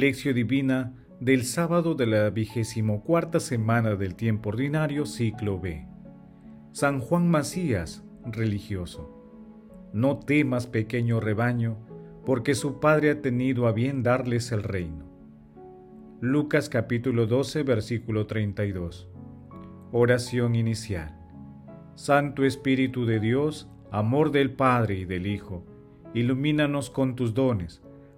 Lección Divina del sábado de la vigésimo cuarta semana del tiempo ordinario, ciclo B. San Juan Macías, religioso. No temas, pequeño rebaño, porque su Padre ha tenido a bien darles el reino. Lucas capítulo 12, versículo 32. Oración inicial. Santo Espíritu de Dios, amor del Padre y del Hijo, ilumínanos con tus dones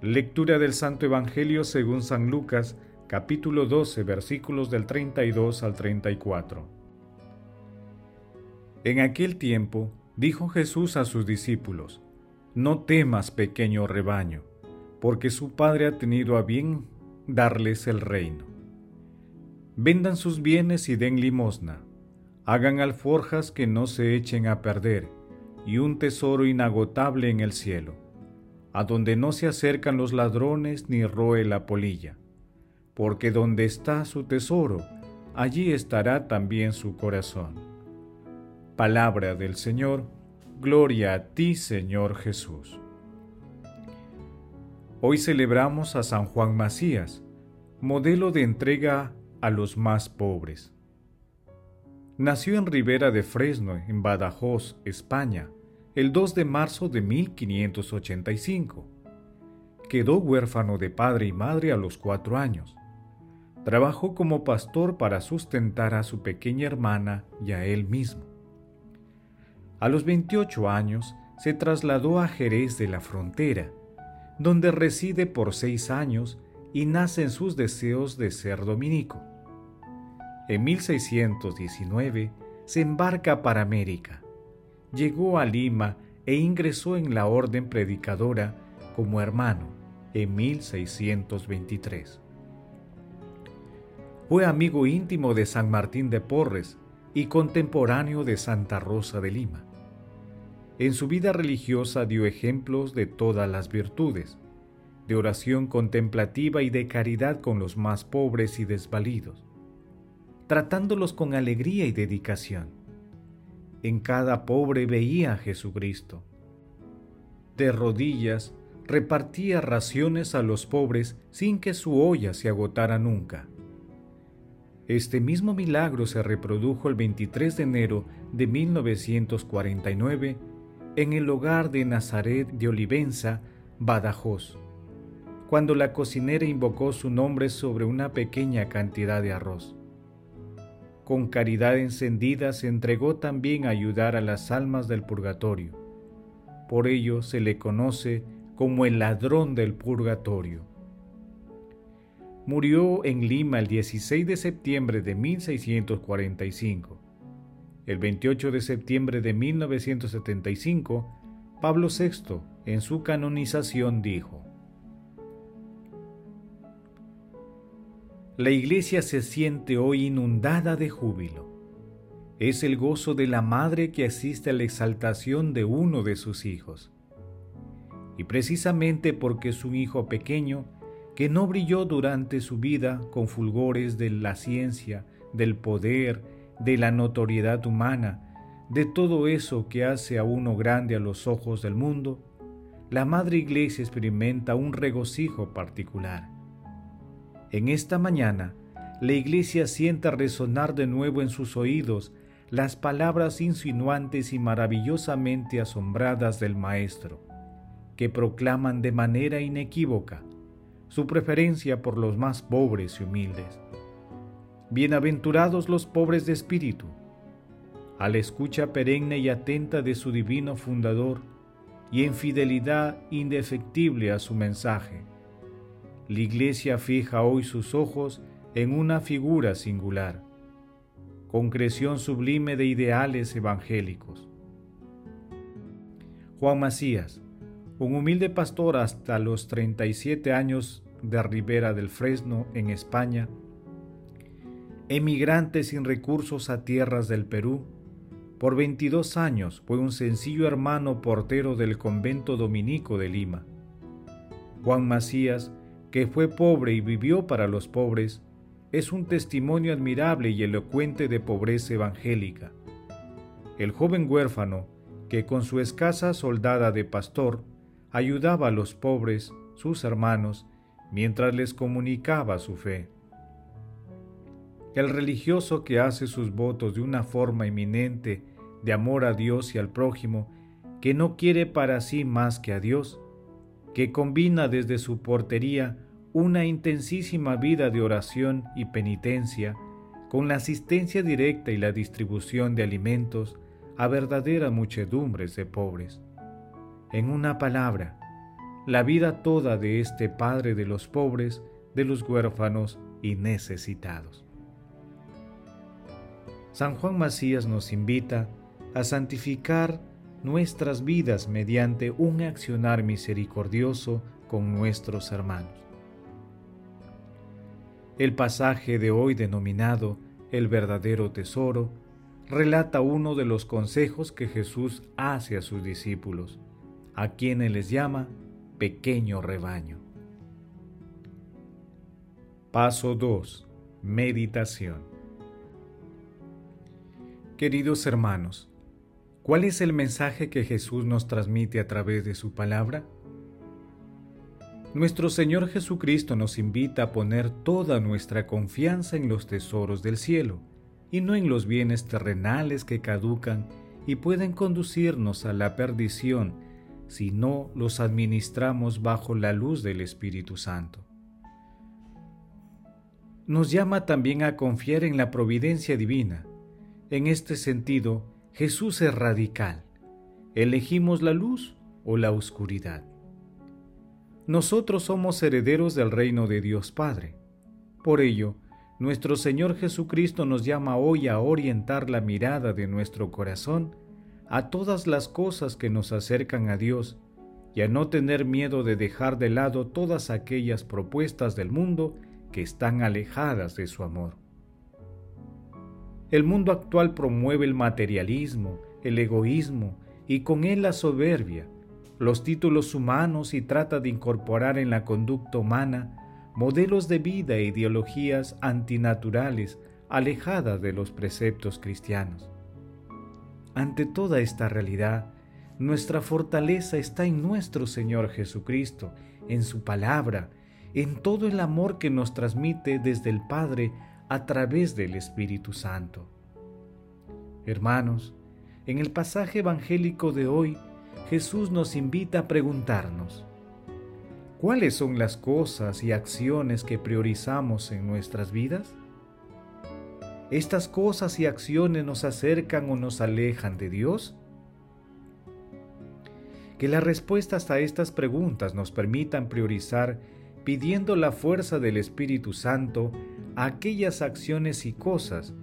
Lectura del Santo Evangelio según San Lucas, capítulo 12, versículos del 32 al 34. En aquel tiempo dijo Jesús a sus discípulos, No temas, pequeño rebaño, porque su Padre ha tenido a bien darles el reino. Vendan sus bienes y den limosna, hagan alforjas que no se echen a perder, y un tesoro inagotable en el cielo a donde no se acercan los ladrones ni roe la polilla, porque donde está su tesoro, allí estará también su corazón. Palabra del Señor, gloria a ti Señor Jesús. Hoy celebramos a San Juan Macías, modelo de entrega a los más pobres. Nació en Ribera de Fresno, en Badajoz, España, el 2 de marzo de 1585. Quedó huérfano de padre y madre a los cuatro años. Trabajó como pastor para sustentar a su pequeña hermana y a él mismo. A los 28 años se trasladó a Jerez de la Frontera, donde reside por seis años y nace en sus deseos de ser dominico. En 1619 se embarca para América llegó a Lima e ingresó en la orden predicadora como hermano en 1623. Fue amigo íntimo de San Martín de Porres y contemporáneo de Santa Rosa de Lima. En su vida religiosa dio ejemplos de todas las virtudes, de oración contemplativa y de caridad con los más pobres y desvalidos, tratándolos con alegría y dedicación en cada pobre veía a Jesucristo. De rodillas repartía raciones a los pobres sin que su olla se agotara nunca. Este mismo milagro se reprodujo el 23 de enero de 1949 en el hogar de Nazaret de Olivenza, Badajoz, cuando la cocinera invocó su nombre sobre una pequeña cantidad de arroz con caridad encendida se entregó también a ayudar a las almas del purgatorio. Por ello se le conoce como el ladrón del purgatorio. Murió en Lima el 16 de septiembre de 1645. El 28 de septiembre de 1975, Pablo VI, en su canonización, dijo, La iglesia se siente hoy inundada de júbilo. Es el gozo de la madre que asiste a la exaltación de uno de sus hijos. Y precisamente porque es un hijo pequeño, que no brilló durante su vida con fulgores de la ciencia, del poder, de la notoriedad humana, de todo eso que hace a uno grande a los ojos del mundo, la Madre Iglesia experimenta un regocijo particular en esta mañana, la iglesia sienta resonar de nuevo en sus oídos las palabras insinuantes y maravillosamente asombradas del Maestro, que proclaman de manera inequívoca su preferencia por los más pobres y humildes. Bienaventurados los pobres de espíritu, a la escucha perenne y atenta de su divino fundador y en fidelidad indefectible a su mensaje la Iglesia fija hoy sus ojos en una figura singular, concreción sublime de ideales evangélicos. Juan Macías, un humilde pastor hasta los 37 años de Ribera del Fresno, en España, emigrante sin recursos a tierras del Perú, por 22 años fue un sencillo hermano portero del convento dominico de Lima. Juan Macías, que fue pobre y vivió para los pobres, es un testimonio admirable y elocuente de pobreza evangélica. El joven huérfano, que con su escasa soldada de pastor ayudaba a los pobres, sus hermanos, mientras les comunicaba su fe. El religioso que hace sus votos de una forma eminente de amor a Dios y al prójimo, que no quiere para sí más que a Dios, que combina desde su portería una intensísima vida de oración y penitencia con la asistencia directa y la distribución de alimentos a verdaderas muchedumbres de pobres. En una palabra, la vida toda de este Padre de los pobres, de los huérfanos y necesitados. San Juan Macías nos invita a santificar nuestras vidas mediante un accionar misericordioso con nuestros hermanos. El pasaje de hoy denominado el verdadero tesoro relata uno de los consejos que Jesús hace a sus discípulos, a quienes les llama pequeño rebaño. Paso 2. Meditación. Queridos hermanos, ¿cuál es el mensaje que Jesús nos transmite a través de su palabra? Nuestro Señor Jesucristo nos invita a poner toda nuestra confianza en los tesoros del cielo y no en los bienes terrenales que caducan y pueden conducirnos a la perdición si no los administramos bajo la luz del Espíritu Santo. Nos llama también a confiar en la providencia divina. En este sentido, Jesús es radical. Elegimos la luz o la oscuridad. Nosotros somos herederos del reino de Dios Padre. Por ello, nuestro Señor Jesucristo nos llama hoy a orientar la mirada de nuestro corazón a todas las cosas que nos acercan a Dios y a no tener miedo de dejar de lado todas aquellas propuestas del mundo que están alejadas de su amor. El mundo actual promueve el materialismo, el egoísmo y con él la soberbia, los títulos humanos y trata de incorporar en la conducta humana modelos de vida e ideologías antinaturales alejadas de los preceptos cristianos. Ante toda esta realidad, nuestra fortaleza está en nuestro Señor Jesucristo, en su palabra, en todo el amor que nos transmite desde el Padre a través del Espíritu Santo. Hermanos, en el pasaje evangélico de hoy, Jesús nos invita a preguntarnos, ¿Cuáles son las cosas y acciones que priorizamos en nuestras vidas? ¿Estas cosas y acciones nos acercan o nos alejan de Dios? Que las respuestas a estas preguntas nos permitan priorizar pidiendo la fuerza del Espíritu Santo a aquellas acciones y cosas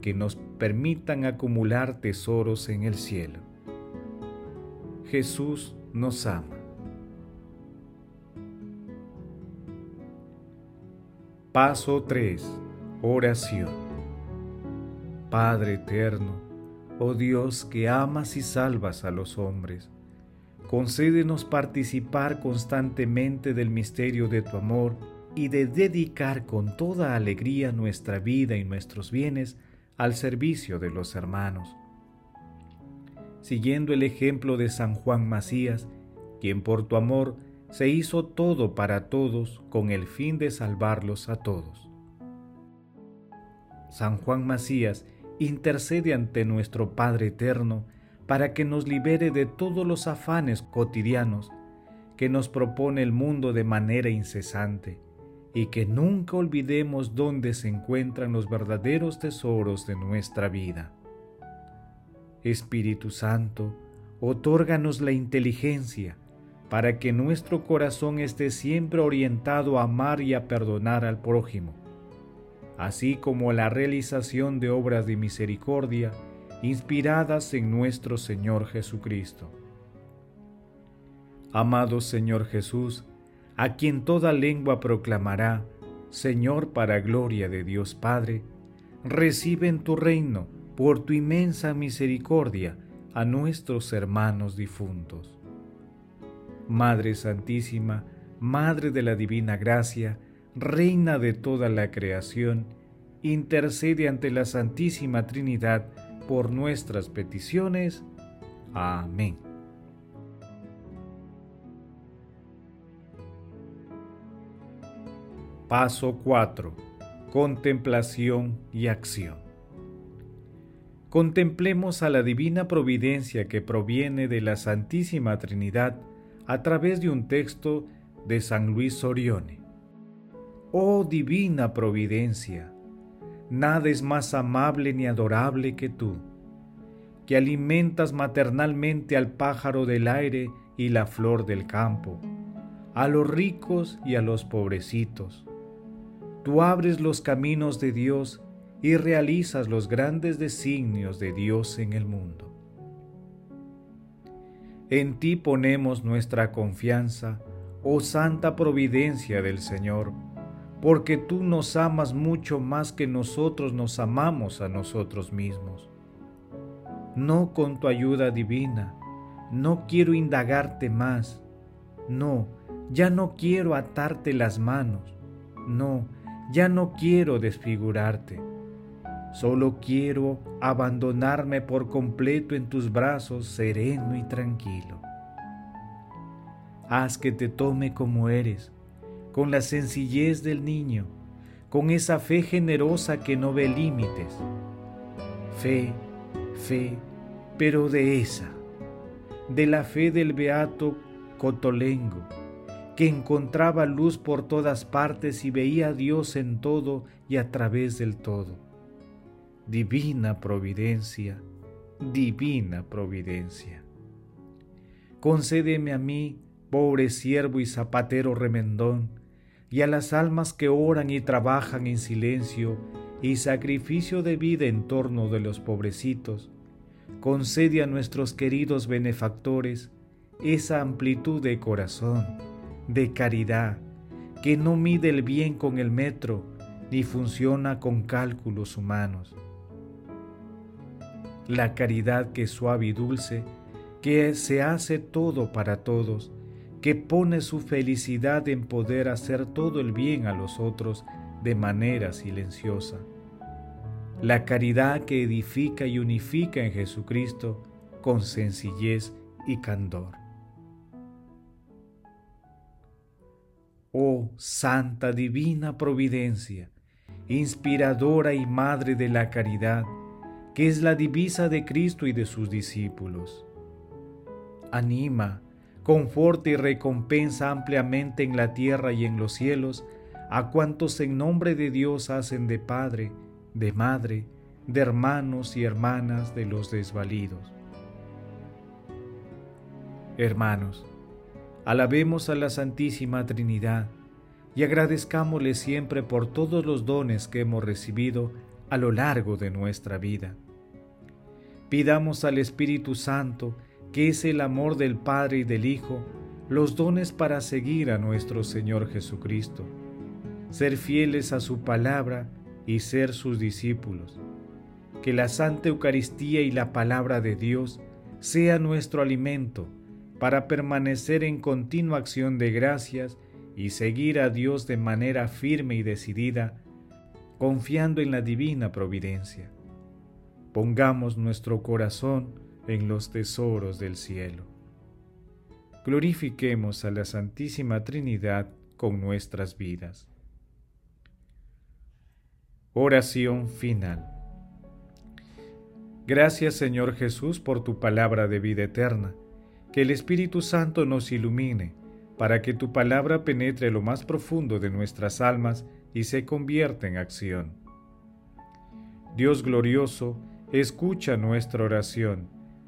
que nos permitan acumular tesoros en el cielo. Jesús nos ama. Paso 3. Oración. Padre eterno, oh Dios que amas y salvas a los hombres, concédenos participar constantemente del misterio de tu amor y de dedicar con toda alegría nuestra vida y nuestros bienes al servicio de los hermanos. Siguiendo el ejemplo de San Juan Macías, quien por tu amor se hizo todo para todos con el fin de salvarlos a todos. San Juan Macías intercede ante nuestro Padre Eterno para que nos libere de todos los afanes cotidianos que nos propone el mundo de manera incesante y que nunca olvidemos dónde se encuentran los verdaderos tesoros de nuestra vida. Espíritu Santo, otórganos la inteligencia, para que nuestro corazón esté siempre orientado a amar y a perdonar al prójimo, así como la realización de obras de misericordia inspiradas en nuestro Señor Jesucristo. Amado Señor Jesús, a quien toda lengua proclamará, Señor para gloria de Dios Padre, recibe en tu reino, por tu inmensa misericordia, a nuestros hermanos difuntos. Madre Santísima, Madre de la Divina Gracia, Reina de toda la creación, intercede ante la Santísima Trinidad por nuestras peticiones. Amén. Paso 4. Contemplación y acción. Contemplemos a la divina providencia que proviene de la Santísima Trinidad a través de un texto de San Luis Sorione. Oh divina providencia, nada es más amable ni adorable que tú, que alimentas maternalmente al pájaro del aire y la flor del campo, a los ricos y a los pobrecitos Tú abres los caminos de Dios y realizas los grandes designios de Dios en el mundo. En ti ponemos nuestra confianza, oh Santa Providencia del Señor, porque tú nos amas mucho más que nosotros nos amamos a nosotros mismos. No con tu ayuda divina, no quiero indagarte más, no, ya no quiero atarte las manos, no, ya no quiero desfigurarte, solo quiero abandonarme por completo en tus brazos sereno y tranquilo. Haz que te tome como eres, con la sencillez del niño, con esa fe generosa que no ve límites. Fe, fe, pero de esa, de la fe del beato Cotolengo que encontraba luz por todas partes y veía a Dios en todo y a través del todo. Divina providencia, divina providencia. Concédeme a mí, pobre siervo y zapatero remendón, y a las almas que oran y trabajan en silencio y sacrificio de vida en torno de los pobrecitos, concede a nuestros queridos benefactores esa amplitud de corazón de caridad, que no mide el bien con el metro ni funciona con cálculos humanos. La caridad que es suave y dulce, que se hace todo para todos, que pone su felicidad en poder hacer todo el bien a los otros de manera silenciosa. La caridad que edifica y unifica en Jesucristo con sencillez y candor. oh Santa Divina Providencia, inspiradora y Madre de la Caridad, que es la divisa de Cristo y de sus discípulos. Anima, conforta y recompensa ampliamente en la tierra y en los cielos a cuantos en nombre de Dios hacen de Padre, de Madre, de hermanos y hermanas de los desvalidos. Hermanos, Alabemos a la Santísima Trinidad y agradezcámosle siempre por todos los dones que hemos recibido a lo largo de nuestra vida. Pidamos al Espíritu Santo, que es el amor del Padre y del Hijo, los dones para seguir a nuestro Señor Jesucristo, ser fieles a su palabra y ser sus discípulos. Que la Santa Eucaristía y la palabra de Dios sea nuestro alimento, para permanecer en continua acción de gracias y seguir a Dios de manera firme y decidida, confiando en la divina providencia. Pongamos nuestro corazón en los tesoros del cielo. Glorifiquemos a la Santísima Trinidad con nuestras vidas. Oración final. Gracias Señor Jesús por tu palabra de vida eterna que el Espíritu Santo nos ilumine, para que tu palabra penetre lo más profundo de nuestras almas y se convierta en acción. Dios glorioso, escucha nuestra oración.